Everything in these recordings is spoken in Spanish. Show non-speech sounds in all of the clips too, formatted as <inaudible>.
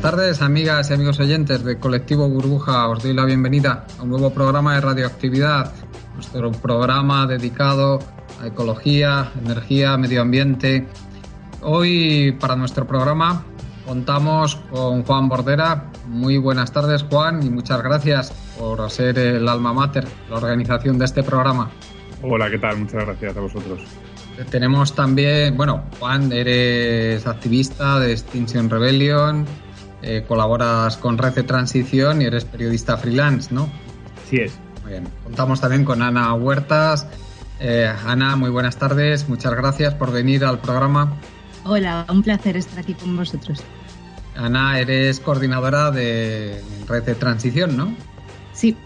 Buenas tardes, amigas y amigos oyentes de Colectivo Burbuja. Os doy la bienvenida a un nuevo programa de radioactividad, nuestro programa dedicado a ecología, energía, medio ambiente. Hoy, para nuestro programa, contamos con Juan Bordera. Muy buenas tardes, Juan, y muchas gracias por ser el alma mater, la organización de este programa. Hola, ¿qué tal? Muchas gracias a vosotros. Tenemos también, bueno, Juan, eres activista de Extinction Rebellion, eh, colaboras con Red de Transición y eres periodista freelance, ¿no? Sí es. Muy bien. Contamos también con Ana Huertas. Eh, Ana, muy buenas tardes. Muchas gracias por venir al programa. Hola, un placer estar aquí con vosotros. Ana, eres coordinadora de Red de Transición, ¿no? Sí,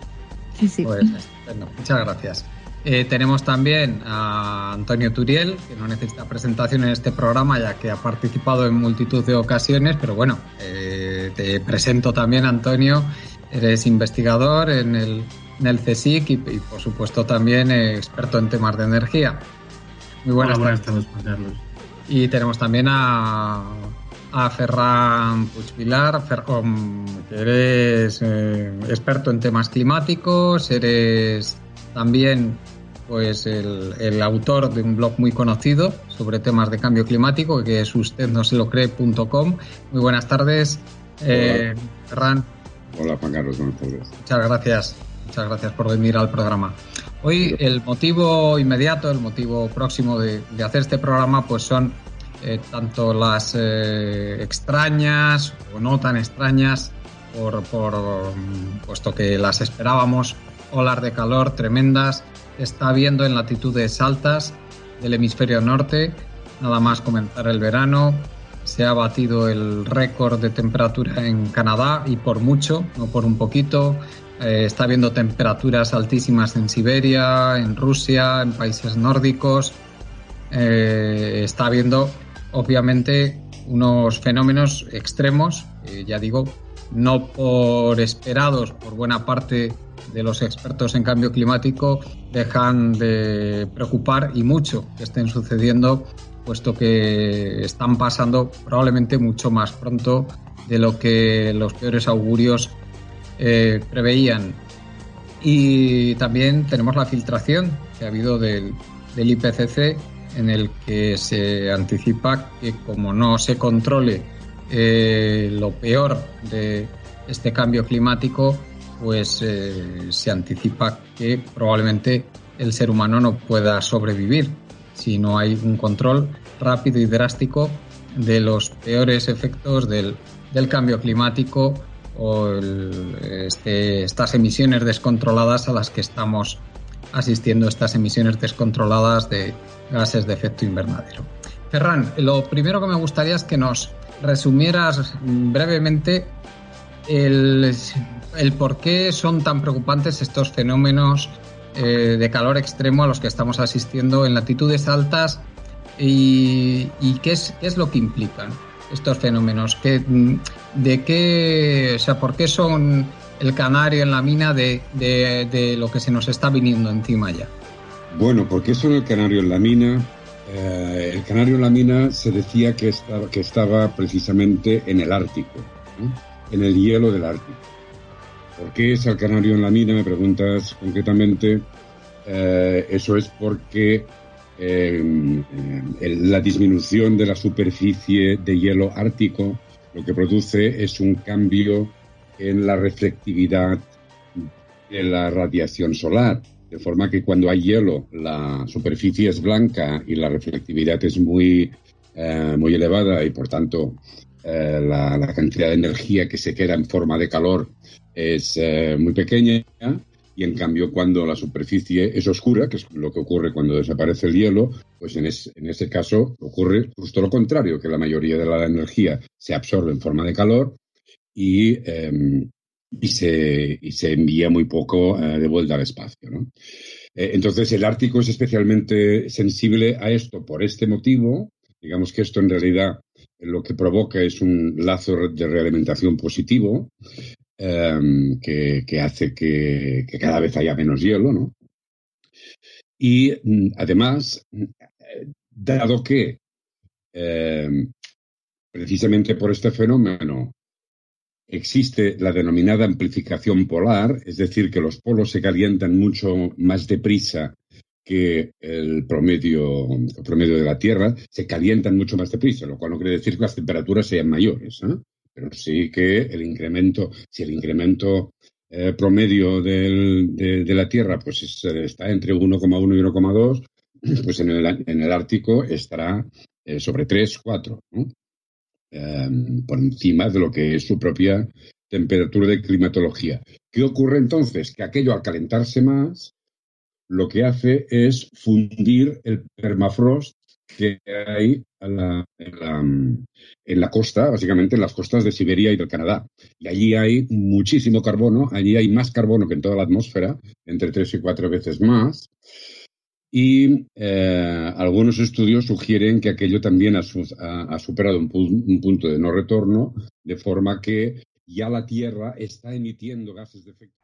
sí, sí. Pues, estupendo. Muchas gracias. Eh, tenemos también a Antonio Turiel, que no necesita presentación en este programa ya que ha participado en multitud de ocasiones, pero bueno, eh, te presento también, Antonio. Eres investigador en el, en el CSIC y, y, por supuesto también eh, experto en temas de energía. Muy buenas, Hola, buenas tardes. Y tenemos también a, a Ferran Puigvilar, que eres eh, experto en temas climáticos, eres también pues el, el, autor de un blog muy conocido sobre temas de cambio climático, que es usted no se lo cree.com. Muy buenas tardes, eh, Ferran. Hola Juan Carlos, buenas tardes. Muchas gracias, muchas gracias por venir al programa. Hoy el motivo inmediato, el motivo próximo de, de hacer este programa, pues son eh, tanto las eh, extrañas o no tan extrañas, por, por, puesto que las esperábamos, olas de calor tremendas está habiendo en latitudes altas del hemisferio norte. Nada más comenzar el verano, se ha batido el récord de temperatura en Canadá y por mucho, no por un poquito. Eh, está habiendo temperaturas altísimas en Siberia, en Rusia, en países nórdicos. Eh, está habiendo, obviamente, unos fenómenos extremos, eh, ya digo, no por esperados por buena parte de los expertos en cambio climático dejan de preocupar y mucho que estén sucediendo, puesto que están pasando probablemente mucho más pronto de lo que los peores augurios eh, preveían. Y también tenemos la filtración que ha habido del, del IPCC en el que se anticipa que como no se controle eh, lo peor de este cambio climático, pues eh, se anticipa que probablemente el ser humano no pueda sobrevivir si no hay un control rápido y drástico de los peores efectos del, cambio climático o este, estas emisiones descontroladas a las que estamos asistiendo, estas emisiones descontroladas de gases de efecto invernadero. Ferran, lo primero que me gustaría es que nos resumieras brevemente el, por qué son tan preocupantes estos fenómenos eh, de calor extremo a los que estamos asistiendo en latitudes altas y, qué, es, lo que implican estos fenómenos, ¿Qué, de qué, o sea, por qué son el canario en la mina de, lo que se nos está viniendo encima ya. Bueno, porque eso en el canario en la mina? Eh, el canario en la mina se decía que estaba, que estaba precisamente en el Ártico, en el hielo del Ártico. ¿Por qué es el canario en la mina? Me preguntas concretamente. Eh, eso es porque eh, la disminución de la superficie de hielo ártico lo que produce es un cambio en la reflectividad de la radiación solar. De forma que cuando hay hielo, la superficie es blanca y la reflectividad es muy, eh, muy elevada y por tanto eh, la, cantidad de energía que se queda en forma de calor es eh, muy pequeña. Y en cambio, cuando la superficie es oscura, que es lo que ocurre cuando desaparece el hielo, pues en, en ese caso ocurre justo lo contrario, que la mayoría de la energía se absorbe en forma de calor y, em, y se, y se envía muy poco eh, de vuelta al espacio. ¿no? Entonces, el Ártico es especialmente sensible a esto por este motivo. Digamos que esto en realidad lo que provoca es un lazo de realimentación positivo em, que, hace que, cada vez haya menos hielo. ¿no? Y mm, además, dado que em, precisamente por este fenómeno existe la denominada amplificación polar, es decir, que los polos se calientan mucho más deprisa que el promedio, promedio de la Tierra, se calientan mucho más deprisa, lo cual no quiere decir que las temperaturas sean mayores, ¿eh? pero sí que el incremento, si el incremento eh, promedio de, la Tierra pues está entre 1,1 y 1,2, <clears throat> pues en el, en el Ártico estará eh, sobre 3, 4. ¿no? Em, por encima de lo que es su propia temperatura de climatología. ¿Qué ocurre entonces? Que aquello al calentarse más, lo que hace es fundir el permafrost que hay en, la, costa, básicamente en las costas de Siberia y del Canadá. Y allí hay muchísimo carbono, allí hay más carbono que en toda la atmósfera, entre tres y cuatro veces más y eh, algunos estudios sugieren que aquello también ha, superado un, punto de no retorno, de forma que ya la Tierra está emitiendo gases de efecto.